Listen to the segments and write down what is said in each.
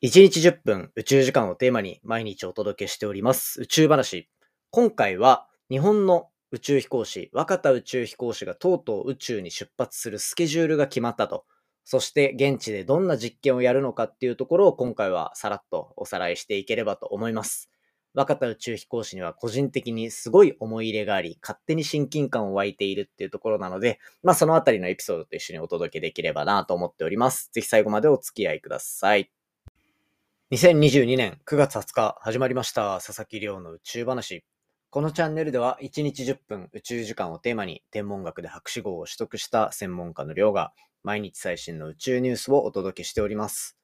1日10分宇宙時間をテーマに毎日お届けしております宇宙話。今回は日本の宇宙飛行士、若田宇宙飛行士がとうとう宇宙に出発するスケジュールが決まったと。そして現地でどんな実験をやるのかっていうところを今回はさらっとおさらいしていければと思います。若田宇宙飛行士には個人的にすごい思い入れがあり、勝手に親近感を湧いているっていうところなので、まあそのあたりのエピソードと一緒にお届けできればなと思っております。ぜひ最後までお付き合いください。2022年9月20日始まりました佐々木亮の宇宙話。このチャンネルでは1日10分宇宙時間をテーマに天文学で博士号を取得した専門家の亮が毎日最新の宇宙ニュースをお届けしております。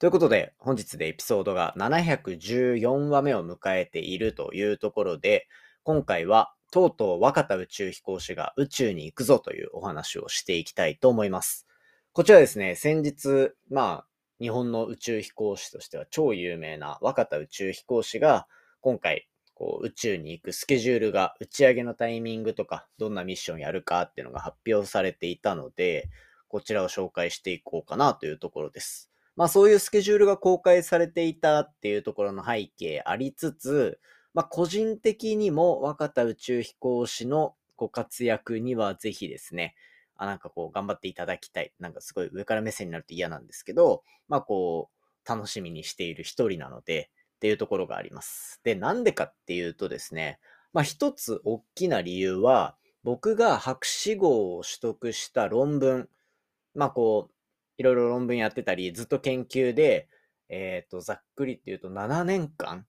ということで本日でエピソードが714話目を迎えているというところで今回はとうとう若田宇宙飛行士が宇宙に行くぞというお話をしていきたいと思います。こちらですね、先日、まあ、日本の宇宙飛行士としては超有名な若田宇宙飛行士が今回こう宇宙に行くスケジュールが打ち上げのタイミングとかどんなミッションやるかっていうのが発表されていたのでこちらを紹介していこうかなというところです。まあそういうスケジュールが公開されていたっていうところの背景ありつつ、まあ個人的にも若田宇宙飛行士のご活躍にはぜひですね、あ、なんかこう、頑張っていただきたい。なんかすごい上から目線になると嫌なんですけど、まあこう、楽しみにしている一人なので、っていうところがあります。で、なんでかっていうとですね、まあ一つ大きな理由は、僕が博士号を取得した論文、まあこう、いろいろ論文やってたり、ずっと研究で、えっ、ー、と、ざっくりっていうと7年間、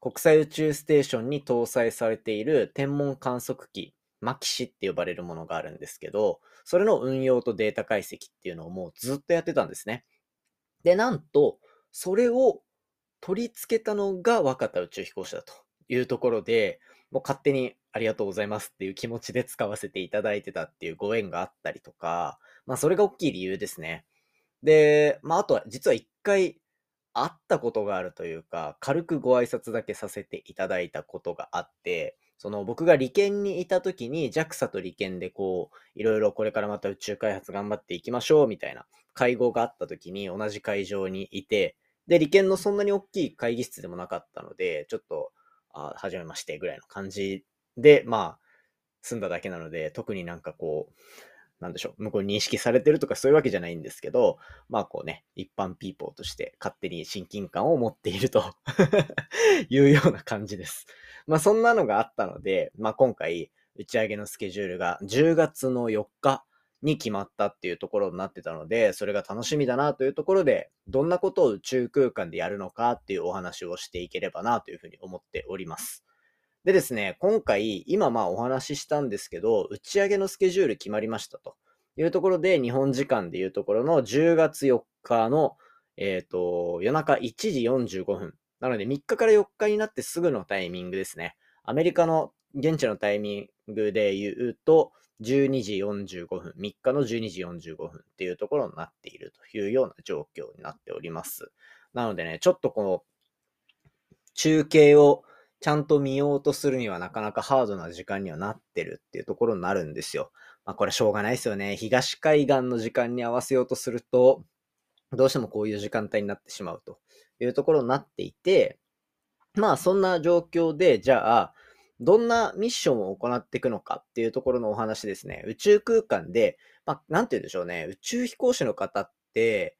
国際宇宙ステーションに搭載されている天文観測機マキシって呼ばれるものがあるんですけど、それの運用とデータ解析っていうのをもうずっとやってたんですね。で、なんと、それを取り付けたのが若田宇宙飛行士だというところで、もう勝手にありがとうございますっていう気持ちで使わせていただいてたっていうご縁があったりとか、まあそれが大きい理由ですね。で、まああとは実は一回会ったことがあるというか、軽くご挨拶だけさせていただいたことがあって、その僕が理研にいた時に JAXA と理研でこう、いろいろこれからまた宇宙開発頑張っていきましょうみたいな会合があった時に同じ会場にいて、で、理研のそんなに大きい会議室でもなかったので、ちょっと、あ、はじめましてぐらいの感じで、まあ、済んだだけなので、特になんかこう、なんでしょう、向こうに認識されてるとかそういうわけじゃないんですけど、まあこうね、一般ピーポーとして勝手に親近感を持っていると いうような感じです。まあそんなのがあったので、まあ今回打ち上げのスケジュールが10月の4日に決まったっていうところになってたので、それが楽しみだなというところで、どんなことを宇宙空間でやるのかっていうお話をしていければなというふうに思っております。でですね、今回、今まあお話ししたんですけど、打ち上げのスケジュール決まりましたというところで、日本時間でいうところの10月4日の、えっ、ー、と、夜中1時45分。なので3日から4日になってすぐのタイミングですね。アメリカの現地のタイミングで言うと、12時45分、3日の12時45分っていうところになっているというような状況になっております。なのでね、ちょっとこの中継をちゃんと見ようとするにはなかなかハードな時間にはなってるっていうところになるんですよ。まあこれしょうがないですよね。東海岸の時間に合わせようとすると、どうしてもこういう時間帯になってしまうというところになっていて、まあそんな状況で、じゃあ、どんなミッションを行っていくのかっていうところのお話ですね。宇宙空間で、まあなんて言うんでしょうね。宇宙飛行士の方って、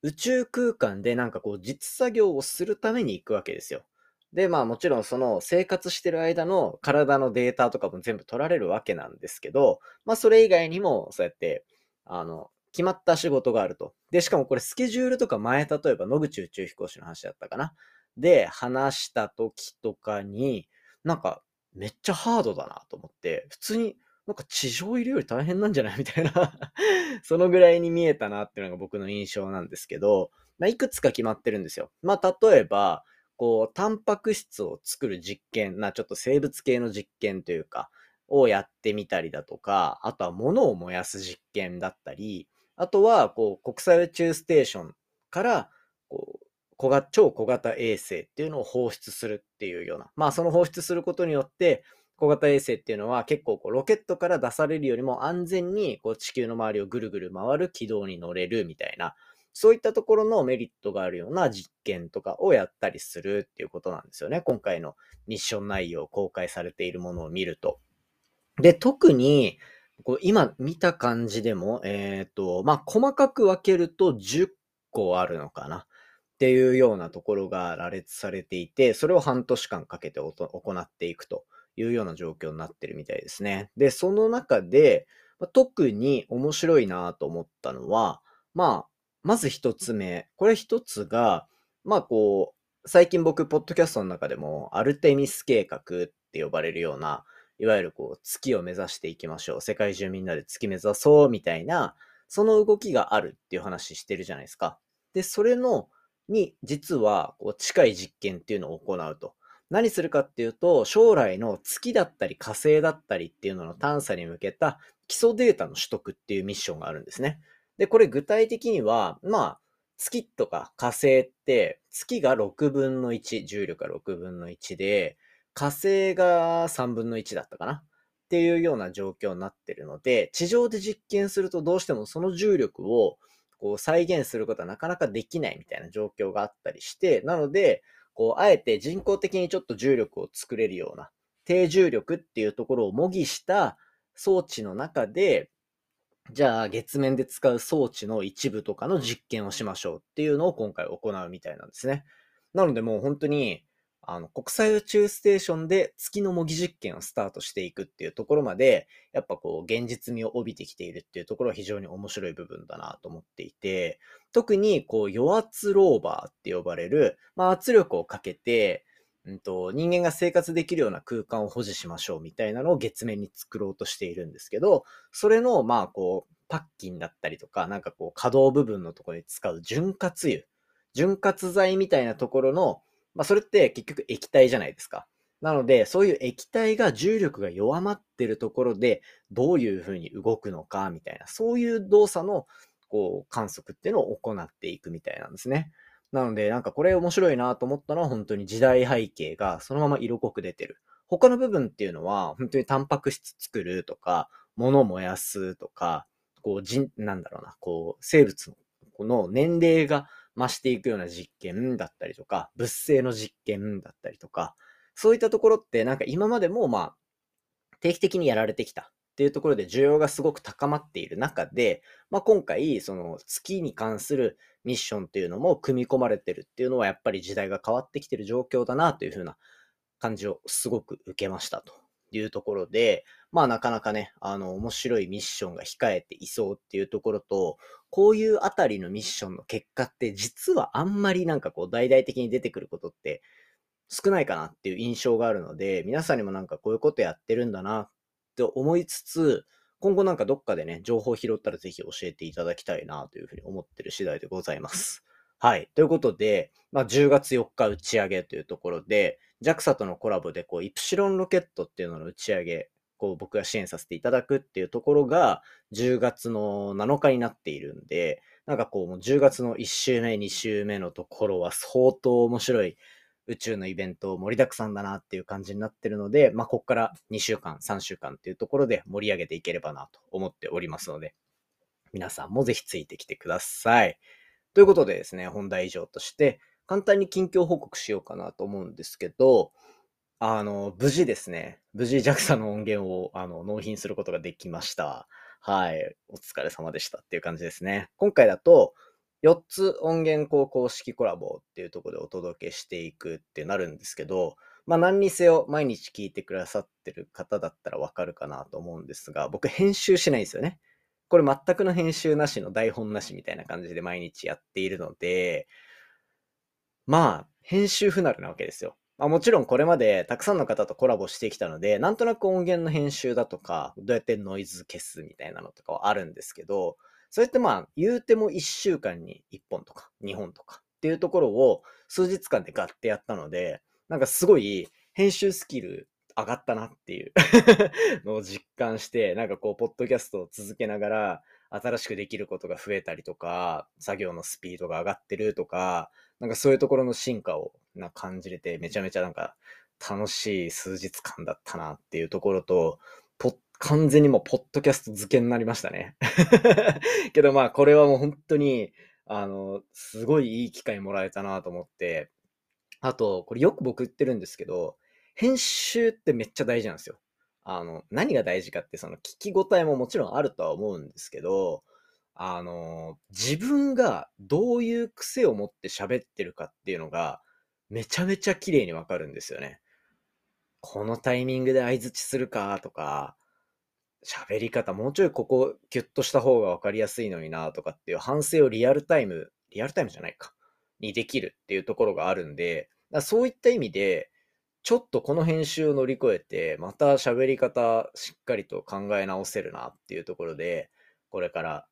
宇宙空間でなんかこう実作業をするために行くわけですよ。で、まあもちろんその生活してる間の体のデータとかも全部取られるわけなんですけど、まあそれ以外にもそうやって、あの、決まった仕事があると。で、しかもこれスケジュールとか前、例えば野口宇宙飛行士の話だったかな。で、話した時とかに、なんかめっちゃハードだなと思って、普通になんか地上いるより大変なんじゃない？みたいな そのぐらいに見えたなっていうのが僕の印象なんですけど、まあ、いくつか決まってるんですよ。まあ、例えば、こう、タンパク質を作る実験、な、ちょっと生物系の実験というか、をやってみたりだとか、あとは物を燃やす実験だったり、あとは、こう、国際宇宙ステーションから、こう、小型、超小型衛星っていうのを放出するっていうような。まあ、その放出することによって、小型衛星っていうのは結構こうロケットから出されるよりも安全にこう地球の周りをぐるぐる回る軌道に乗れるみたいなそういったところのメリットがあるような実験とかをやったりするっていうことなんですよね。今回のミッション内容、公開されているものを見ると。で、特に、こう今見た感じでも、えっ、ー、と、まあ、細かく分けると10個あるのかなっていうようなところが羅列されていて、それを半年間かけて行っていくというような状況になってるみたいですね。で、その中で、特に面白いなと思ったのは、まあ、まず一つ目。これ一つが、まあこう、最近僕、ポッドキャストの中でも、アルテミス計画って呼ばれるような、いわゆるこう、月を目指していきましょう。世界中みんなで月目指そうみたいな、その動きがあるっていう話してるじゃないですか。で、それの、に、実は、こう、近い実験っていうのを行うと。何するかっていうと、将来の月だったり火星だったりっていうのの探査に向けた基礎データの取得っていうミッションがあるんですね。で、これ具体的には、まあ、月とか火星って、月が6分の1、重力が6分の1で、火星が3分の1だったかな？っていうような状況になってるので、地上で実験するとどうしてもその重力をこう再現することはなかなかできないみたいな状況があったりして、なので、こう、あえて人工的にちょっと重力を作れるような、低重力っていうところを模擬した装置の中で、じゃあ月面で使う装置の一部とかの実験をしましょうっていうのを今回行うみたいなんですね。なのでもう本当に、あの、国際宇宙ステーションで月の模擬実験をスタートしていくっていうところまで、やっぱこう、現実味を帯びてきているっていうところは非常に面白い部分だなと思っていて、特にこう、余圧ローバーって呼ばれる、まあ圧力をかけて、うんと、人間が生活できるような空間を保持しましょうみたいなのを月面に作ろうとしているんですけど、それの、まあ、こう、パッキンだったりとか、なんかこう、可動部分のところに使う潤滑油、潤滑剤みたいなところの、まあ、それって結局液体じゃないですか。なので、そういう液体が重力が弱まってるところで、どういうふうに動くのか、みたいな、そういう動作の、こう、観測っていうのを行っていくみたいなんですね。なので、なんかこれ面白いなと思ったのは本当に時代背景がそのまま色濃く出てる。他の部分っていうのは本当にタンパク質作るとか、物燃やすとか、こう、人、なんだろうな、こう、生物のこの年齢が増していくような実験だったりとか、物性の実験だったりとか、そういったところってなんか今までもまあ、定期的にやられてきたっていうところで需要がすごく高まっている中で、まあ、今回、その月に関するミッションっていうのも組み込まれてるっていうのはやっぱり時代が変わってきてる状況だなというふうな感じをすごく受けましたというところで、まあなかなかね、あの面白いミッションが控えていそうっていうところと、こういうあたりのミッションの結果って実はあんまりなんかこう大々的に出てくることって少ないかなっていう印象があるので、皆さんにもなんかこういうことやってるんだなって思いつつ、今後なんかどっかでね、情報拾ったらぜひ教えていただきたいなというふうに思ってる次第でございます。はい。ということで、まあ、10月4日打ち上げというところで、JAXA とのコラボで、こう、イプシロンロケットっていうのの打ち上げ、こう、僕が支援させていただくっていうところが、10月の7日になっているんで、なんかこ、う10月の1週目、2週目のところは相当面白い宇宙のイベント盛りだくさんだなっていう感じになってるので、まあ、ここから2週間、3週間っていうところで盛り上げていければなと思っておりますので、皆さんもぜひついてきてください。ということでですね、本題以上として、簡単に近況報告しようかなと思うんですけど、あの、無事ですね、無事 JAXA の音源をあの納品することができました。はい。お疲れ様でしたっていう感じですね。今回だと、4つ音源こう公式コラボっていうところでお届けしていくってなるんですけど、まあ何にせよ毎日聞いてくださってる方だったらわかるかなと思うんですが、僕編集しないんですよね。これ全くの編集なしの台本なしみたいな感じで毎日やっているので、まあ編集不慣れなわけですよ。まあ、もちろんこれまでたくさんの方とコラボしてきたので、なんとなく音源の編集だとか、どうやってノイズ消すみたいなのとかはあるんですけど、それってまあ、言うても1週間に1本とか2本とかっていうところを数日間でガッてやったので、なんかすごい編集スキル上がったなっていう のを実感して、なんかこう、ポッドキャストを続けながら、新しくできることが増えたりとか、作業のスピードが上がってるとか、なんかそういうところの進化をな感じれて、めちゃめちゃなんか楽しい数日間だったなっていうところと、完全にもうポッドキャスト漬けになりましたね。けどまあこれはもう本当に、あの、すごいいい機会もらえたなと思って、あと、これよく僕言ってるんですけど、編集ってめっちゃ大事なんですよ。あの、何が大事かって、その聞き応えももちろんあるとは思うんですけど、あの、自分がどういう癖を持って喋ってるかっていうのが、めちゃめちゃ綺麗にわかるんですよね。このタイミングで相づちするかとか、喋り方、もうちょいここギュッとした方がわかりやすいのになとかっていう反省をリアルタイム、リアルタイムじゃないか、にできるっていうところがあるんで、だそういった意味で、ちょっとこの編集を乗り越えて、また喋り方しっかりと考え直せるなっていうところで、これから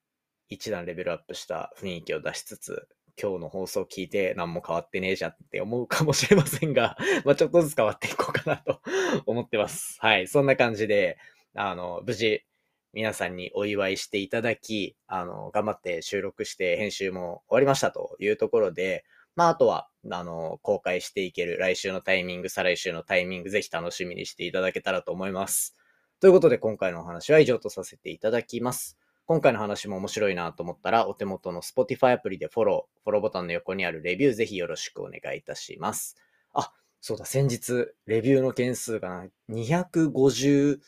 一段レベルアップした雰囲気を出しつつ、今日の放送を聞いて何も変わってねえじゃんって思うかもしれませんが、まあちょっとずつ変わっていこうかなと思ってます。はい。そんな感じで、あの、無事、皆さんにお祝いしていただき、あの、頑張って収録して編集も終わりましたというところで、まあ、あとは、あの、公開していける来週のタイミング、再来週のタイミング、ぜひ楽しみにしていただけたらと思います。ということで、今回のお話は以上とさせていただきます。今回の話も面白いなと思ったら、お手元の Spotify アプリでフォロー、フォローボタンの横にあるレビュー、ぜひよろしくお願いいたします。あ、そうだ、先日、レビューの件数が250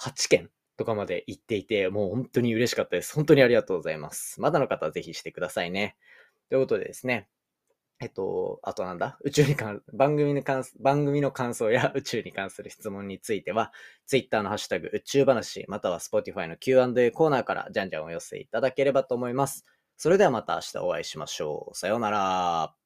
8件とかまで行っていて、もう本当に嬉しかったです。本当にありがとうございます。まだの方はぜひしてくださいね。ということでですね、えっと、あとなんだ？宇宙に関、番組の関、番組の感想や 宇宙に関する質問については、Twitter のハッシュタグ宇宙話、または Spotify の Q&A コーナーからじゃんじゃんお寄せいただければと思います。それではまた明日お会いしましょう。さようなら。